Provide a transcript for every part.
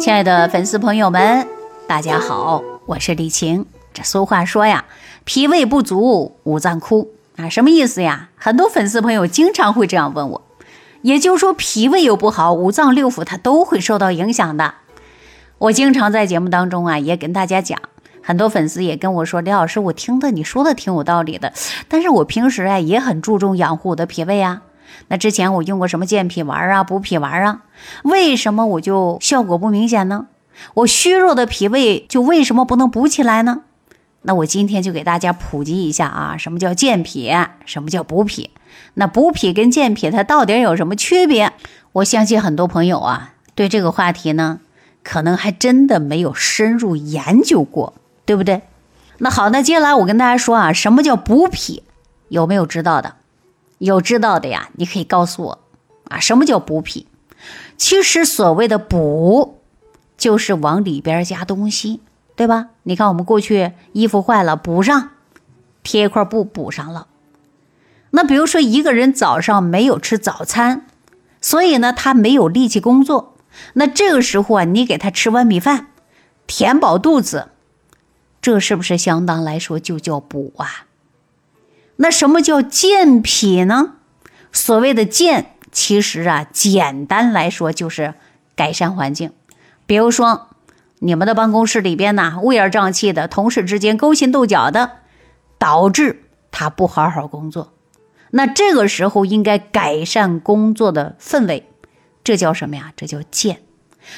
亲爱的粉丝朋友们，大家好，我是李晴。这俗话说呀，脾胃不足，五脏枯啊，什么意思呀？很多粉丝朋友经常会这样问我，也就是说，脾胃又不好，五脏六腑它都会受到影响的。我经常在节目当中啊，也跟大家讲，很多粉丝也跟我说，李老师，我听的你说的挺有道理的，但是我平时啊也很注重养护我的脾胃啊。那之前我用过什么健脾丸啊、补脾丸啊？为什么我就效果不明显呢？我虚弱的脾胃就为什么不能补起来呢？那我今天就给大家普及一下啊，什么叫健脾，什么叫补脾？那补脾跟健脾它到底有什么区别？我相信很多朋友啊，对这个话题呢，可能还真的没有深入研究过，对不对？那好，那接下来我跟大家说啊，什么叫补脾？有没有知道的？有知道的呀，你可以告诉我啊，什么叫补脾？其实所谓的补，就是往里边加东西，对吧？你看我们过去衣服坏了补上，贴一块布补上了。那比如说一个人早上没有吃早餐，所以呢他没有力气工作，那这个时候啊，你给他吃碗米饭，填饱肚子，这是不是相当来说就叫补啊？那什么叫健脾呢？所谓的健，其实啊，简单来说就是改善环境。比如说，你们的办公室里边呢，乌烟瘴气的，同事之间勾心斗角的，导致他不好好工作。那这个时候应该改善工作的氛围，这叫什么呀？这叫健。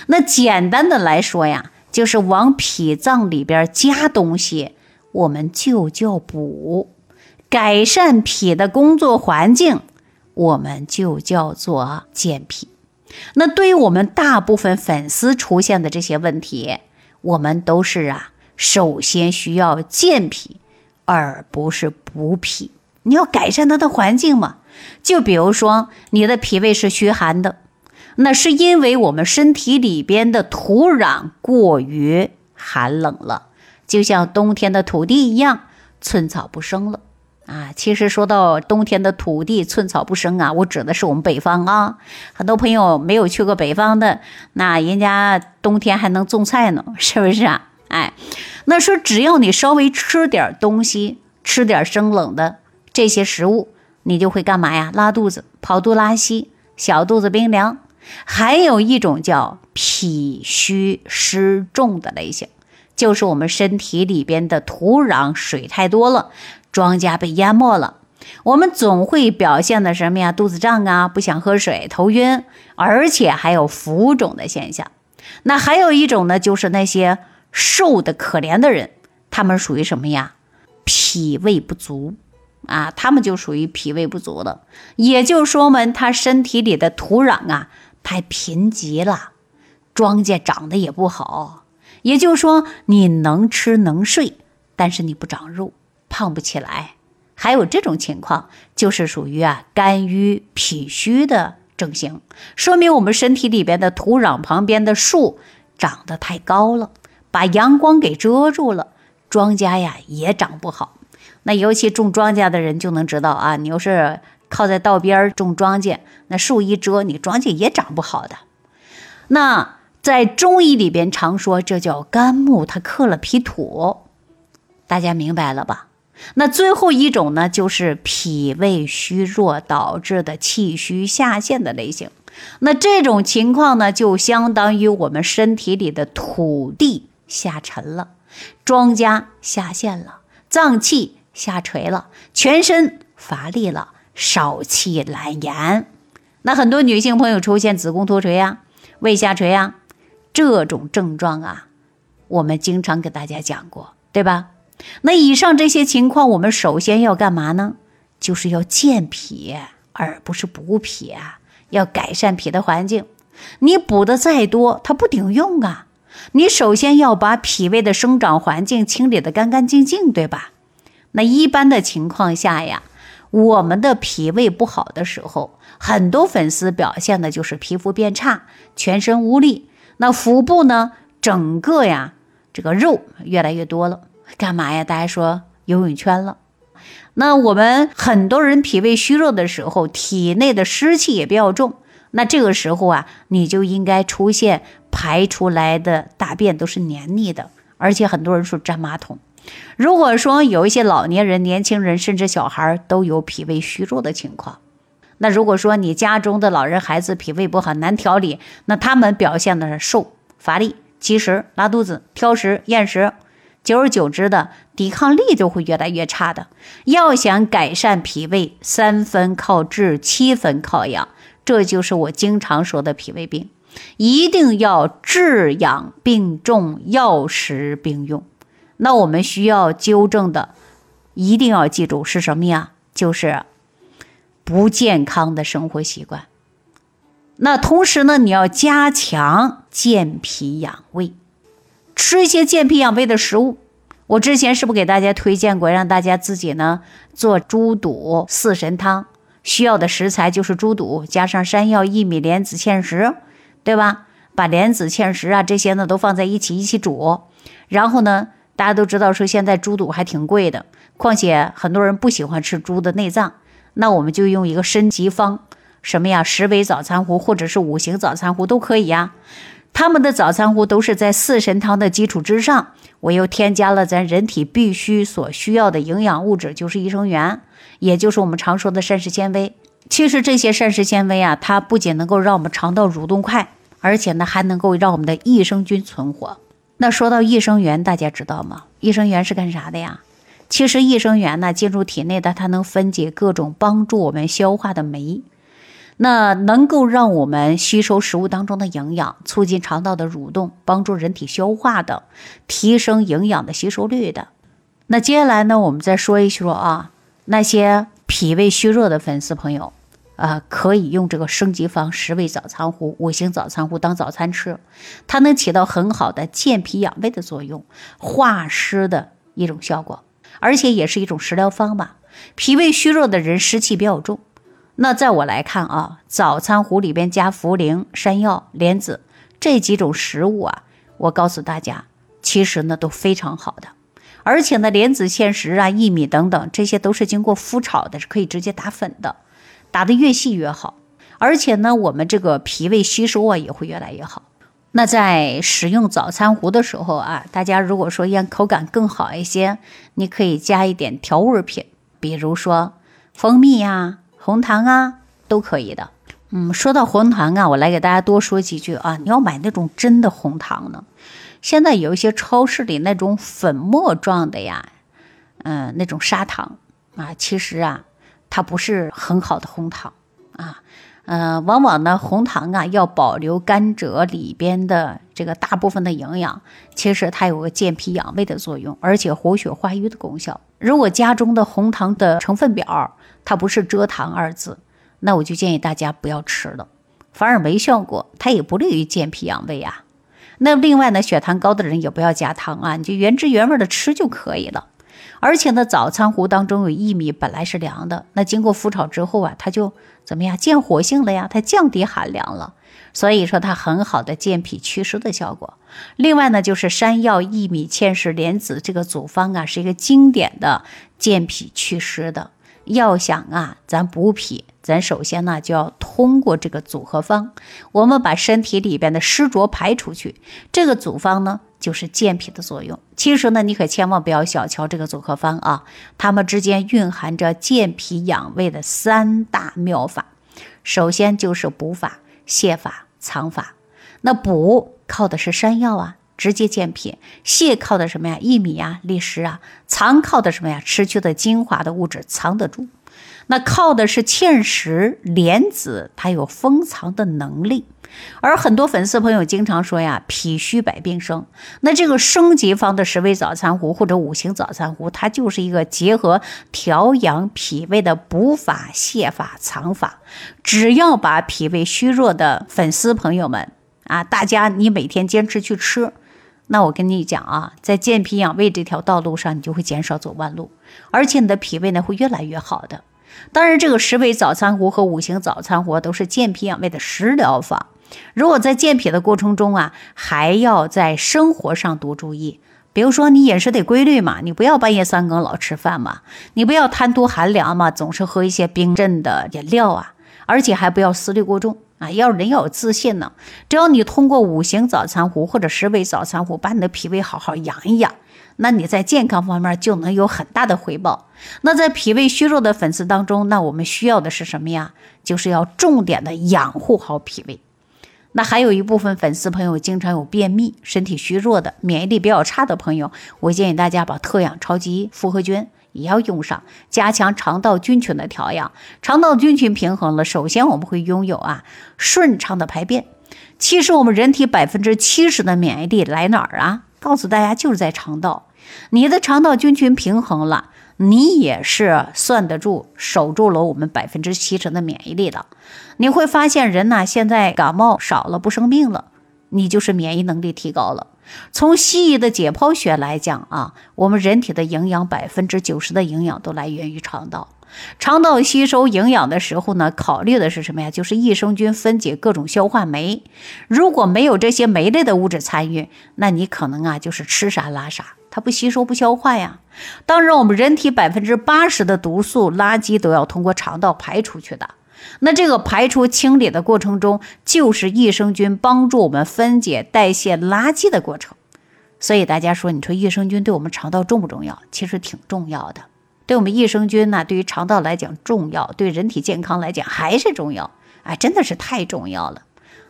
那简单的来说呀，就是往脾脏里边加东西，我们就叫补。改善脾的工作环境，我们就叫做健脾。那对于我们大部分粉丝出现的这些问题，我们都是啊，首先需要健脾，而不是补脾。你要改善它的环境嘛？就比如说你的脾胃是虚寒的，那是因为我们身体里边的土壤过于寒冷了，就像冬天的土地一样，寸草不生了。啊，其实说到冬天的土地寸草不生啊，我指的是我们北方啊。很多朋友没有去过北方的，那人家冬天还能种菜呢，是不是啊？哎，那说只要你稍微吃点东西，吃点生冷的这些食物，你就会干嘛呀？拉肚子、跑肚、拉稀、小肚子、冰凉。还有一种叫脾虚湿重的类型，就是我们身体里边的土壤水太多了。庄稼被淹没了，我们总会表现的什么呀？肚子胀啊，不想喝水，头晕，而且还有浮肿的现象。那还有一种呢，就是那些瘦的可怜的人，他们属于什么呀？脾胃不足啊，他们就属于脾胃不足的，也就说明他身体里的土壤啊太贫瘠了，庄稼长得也不好。也就是说，你能吃能睡，但是你不长肉。胖不起来，还有这种情况，就是属于啊肝郁脾虚的症型，说明我们身体里边的土壤旁边的树长得太高了，把阳光给遮住了，庄稼呀也长不好。那尤其种庄稼的人就能知道啊，你要是靠在道边种庄稼，那树一遮，你庄稼也长不好的。那在中医里边常说，这叫肝木它克了脾土，大家明白了吧？那最后一种呢，就是脾胃虚弱导致的气虚下陷的类型。那这种情况呢，就相当于我们身体里的土地下沉了，庄稼下陷了，脏器下垂了，全身乏力了，少气懒言。那很多女性朋友出现子宫脱垂啊、胃下垂啊这种症状啊，我们经常给大家讲过，对吧？那以上这些情况，我们首先要干嘛呢？就是要健脾，而不是补脾啊！要改善脾的环境。你补的再多，它不顶用啊！你首先要把脾胃的生长环境清理的干干净净，对吧？那一般的情况下呀，我们的脾胃不好的时候，很多粉丝表现的就是皮肤变差，全身无力。那腹部呢，整个呀，这个肉越来越多了。干嘛呀？大家说游泳圈了。那我们很多人脾胃虚弱的时候，体内的湿气也比较重。那这个时候啊，你就应该出现排。出来的大便都是黏腻的，而且很多人说粘马桶。如果说有一些老年人、年轻人，甚至小孩都有脾胃虚弱的情况，那如果说你家中的老人、孩子脾胃不好、难调理，那他们表现的是瘦、乏力、积食、拉肚子、挑食、厌食，久而久之的抵抗力就会越来越差的。要想改善脾胃，三分靠治，七分靠养，这就是我经常说的脾胃病，一定要治养并重，药食并用。那我们需要纠正的，一定要记住是什么呀？就是不健康的生活习惯。那同时呢，你要加强健脾养胃，吃一些健脾养胃的食物。我之前是不是给大家推荐过，让大家自己呢做猪肚四神汤？需要的食材就是猪肚加上山药、薏米、莲子、芡实，对吧？把莲子、芡实啊这些呢都放在一起一起煮，然后呢。大家都知道，说现在猪肚还挺贵的，况且很多人不喜欢吃猪的内脏，那我们就用一个升级方，什么呀？十味早餐壶或者是五行早餐壶都可以呀。他们的早餐壶都是在四神汤的基础之上，我又添加了咱人体必须所需要的营养物质，就是益生元，也就是我们常说的膳食纤维。其实这些膳食纤维啊，它不仅能够让我们肠道蠕动快，而且呢还能够让我们的益生菌存活。那说到益生元，大家知道吗？益生元是干啥的呀？其实益生元呢进入体内的，它能分解各种帮助我们消化的酶，那能够让我们吸收食物当中的营养，促进肠道的蠕动，帮助人体消化的，提升营养的吸收率的。那接下来呢，我们再说一说啊，那些脾胃虚弱的粉丝朋友。啊，可以用这个升级方十味早餐壶、五行早餐壶当早餐吃，它能起到很好的健脾养胃的作用，化湿的一种效果，而且也是一种食疗方吧。脾胃虚弱的人湿气比较重，那在我来看啊，早餐壶里边加茯苓、山药、莲子这几种食物啊，我告诉大家，其实呢都非常好的，而且呢莲子、芡实啊、薏米等等，这些都是经过麸炒的，是可以直接打粉的。打得越细越好，而且呢，我们这个脾胃吸收啊也会越来越好。那在使用早餐糊的时候啊，大家如果说要口感更好一些，你可以加一点调味品，比如说蜂蜜呀、红糖啊，都可以的。嗯，说到红糖啊，我来给大家多说几句啊。你要买那种真的红糖呢，现在有一些超市里那种粉末状的呀，嗯，那种砂糖啊，其实啊。它不是很好的红糖啊，呃，往往呢，红糖啊要保留甘蔗里边的这个大部分的营养，其实它有个健脾养胃的作用，而且活血化瘀的功效。如果家中的红糖的成分表它不是蔗糖二字，那我就建议大家不要吃了，反而没效果，它也不利于健脾养胃啊。那另外呢，血糖高的人也不要加糖啊，你就原汁原味的吃就可以了。而且呢，早餐壶当中有薏米，本来是凉的，那经过复炒之后啊，它就怎么样，见活性了呀？它降低寒凉了，所以说它很好的健脾祛湿的效果。另外呢，就是山药、薏米、芡实、莲子这个组方啊，是一个经典的健脾祛湿的。要想啊，咱补脾，咱首先呢就要通过这个组合方，我们把身体里边的湿浊排出去。这个组方呢，就是健脾的作用。其实呢，你可千万不要小瞧这个组合方啊，它们之间蕴含着健脾养胃的三大妙法。首先就是补法、泻法、藏法。那补靠的是山药啊。直接健脾，泻靠的什么呀？薏米呀，利湿啊。藏靠的什么呀？吃去的精华的物质藏得住。那靠的是芡实、莲子，它有封藏的能力。而很多粉丝朋友经常说呀，脾虚百病生。那这个升级方的十味早餐壶或者五行早餐壶，它就是一个结合调养脾胃的补法、泻法、藏法。只要把脾胃虚弱的粉丝朋友们啊，大家你每天坚持去吃。那我跟你讲啊，在健脾养胃这条道路上，你就会减少走弯路，而且你的脾胃呢会越来越好的。当然，这个十味早餐壶和五行早餐壶都是健脾养胃的食疗法。如果在健脾的过程中啊，还要在生活上多注意，比如说你饮食得规律嘛，你不要半夜三更老吃饭嘛，你不要贪图寒凉嘛，总是喝一些冰镇的饮料啊，而且还不要思虑过重。啊，要人要有自信呢。只要你通过五行早餐壶或者十味早餐壶，把你的脾胃好好养一养，那你在健康方面就能有很大的回报。那在脾胃虚弱的粉丝当中，那我们需要的是什么呀？就是要重点的养护好脾胃。那还有一部分粉丝朋友经常有便秘、身体虚弱的、免疫力比较差的朋友，我建议大家把特养超级复合菌。也要用上，加强肠道菌群的调养。肠道菌群平衡了，首先我们会拥有啊顺畅的排便。其实我们人体百分之七十的免疫力来哪儿啊？告诉大家，就是在肠道。你的肠道菌群平衡了，你也是算得住、守住了我们百分之七十的免疫力的。你会发现，人呐现在感冒少了，不生病了，你就是免疫能力提高了。从西医的解剖学来讲啊，我们人体的营养百分之九十的营养都来源于肠道。肠道吸收营养的时候呢，考虑的是什么呀？就是益生菌分解各种消化酶。如果没有这些酶类的物质参与，那你可能啊就是吃啥拉啥，它不吸收不消化呀。当然，我们人体百分之八十的毒素垃圾都要通过肠道排出去的。那这个排出清理的过程中，就是益生菌帮助我们分解代谢垃圾的过程。所以大家说，你说益生菌对我们肠道重不重要？其实挺重要的。对我们益生菌呢，对于肠道来讲重要，对人体健康来讲还是重要。哎，真的是太重要了。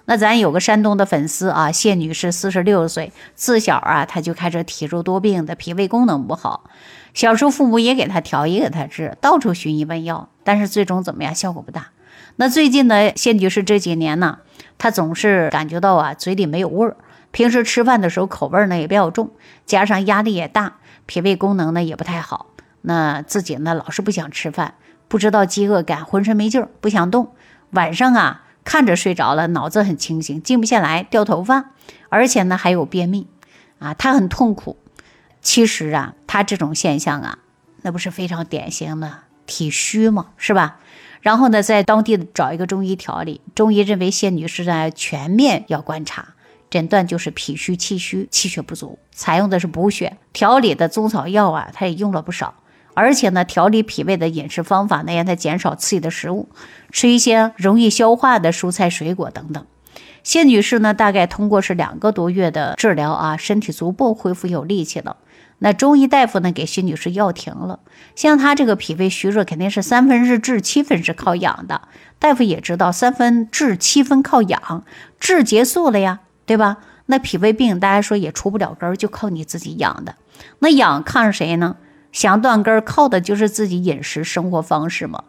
那咱有个山东的粉丝啊，谢女士，四十六岁，自小啊，她就开始体弱多病的，脾胃功能不好。小时候父母也给她调，也给她治，到处寻医问药，但是最终怎么样？效果不大。那最近呢，谢女士这几年呢，她总是感觉到啊，嘴里没有味儿，平时吃饭的时候口味呢也比较重，加上压力也大，脾胃功能呢也不太好。那自己呢老是不想吃饭，不知道饥饿感，浑身没劲儿，不想动。晚上啊看着睡着了，脑子很清醒，静不下来，掉头发，而且呢还有便秘，啊，她很痛苦。其实啊，她这种现象啊，那不是非常典型的体虚吗？是吧？然后呢，在当地找一个中医调理，中医认为谢女士呢全面要观察，诊断就是脾虚、气虚、气血不足，采用的是补血调理的中草药啊，她也用了不少，而且呢，调理脾胃的饮食方法呢，让她减少刺激的食物，吃一些容易消化的蔬菜水果等等。谢女士呢，大概通过是两个多月的治疗啊，身体逐步恢复有力气了。那中医大夫呢，给徐女士药停了。像她这个脾胃虚弱，肯定是三分是治，七分是靠养的。大夫也知道，三分治，七分靠养，治结束了呀，对吧？那脾胃病，大家说也除不了根儿，就靠你自己养的。那养看谁呢？想断根儿，靠的就是自己饮食生活方式嘛。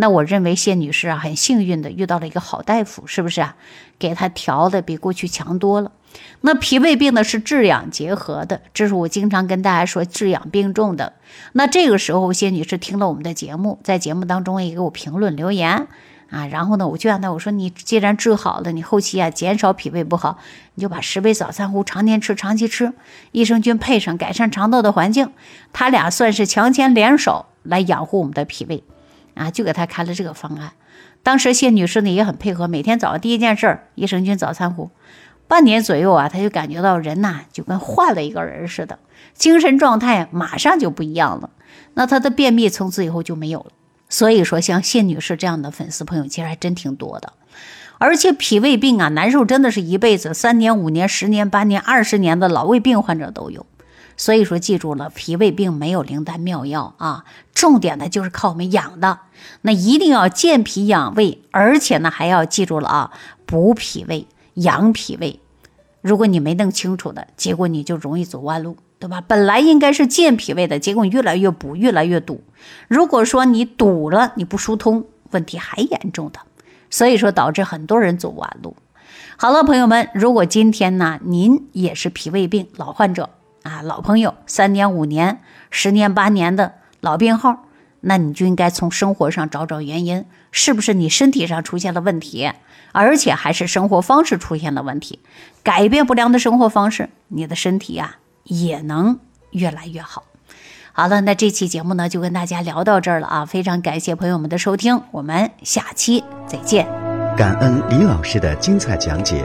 那我认为谢女士啊，很幸运的遇到了一个好大夫，是不是啊？给她调的比过去强多了。那脾胃病呢是治养结合的，这是我经常跟大家说治养并重的。那这个时候，谢女士听了我们的节目，在节目当中也给我评论留言啊，然后呢，我就让她我说你既然治好了，你后期啊减少脾胃不好，你就把十味早餐壶常年吃，长期吃，益生菌配上，改善肠道的环境，他俩算是强强联手来养护我们的脾胃啊，就给她开了这个方案。当时谢女士呢也很配合，每天早上第一件事儿益生菌早餐壶。半年左右啊，他就感觉到人呐，就跟换了一个人似的，精神状态马上就不一样了。那他的便秘从此以后就没有了。所以说，像谢女士这样的粉丝朋友，其实还真挺多的。而且脾胃病啊，难受真的是一辈子，三年、五年、十年、八年、二十年的老胃病患者都有。所以说，记住了，脾胃病没有灵丹妙药啊，重点的就是靠我们养的。那一定要健脾养胃，而且呢，还要记住了啊，补脾胃。养脾胃，如果你没弄清楚的结果，你就容易走弯路，对吧？本来应该是健脾胃的，结果越来越补，越来越堵。如果说你堵了，你不疏通，问题还严重的。所以说导致很多人走弯路。好了，朋友们，如果今天呢，您也是脾胃病老患者啊，老朋友，三年、五年、十年、八年的老病号，那你就应该从生活上找找原因，是不是你身体上出现了问题？而且还是生活方式出现了问题，改变不良的生活方式，你的身体呀也能越来越好。好了，那这期节目呢就跟大家聊到这儿了啊，非常感谢朋友们的收听，我们下期再见。感恩李老师的精彩讲解。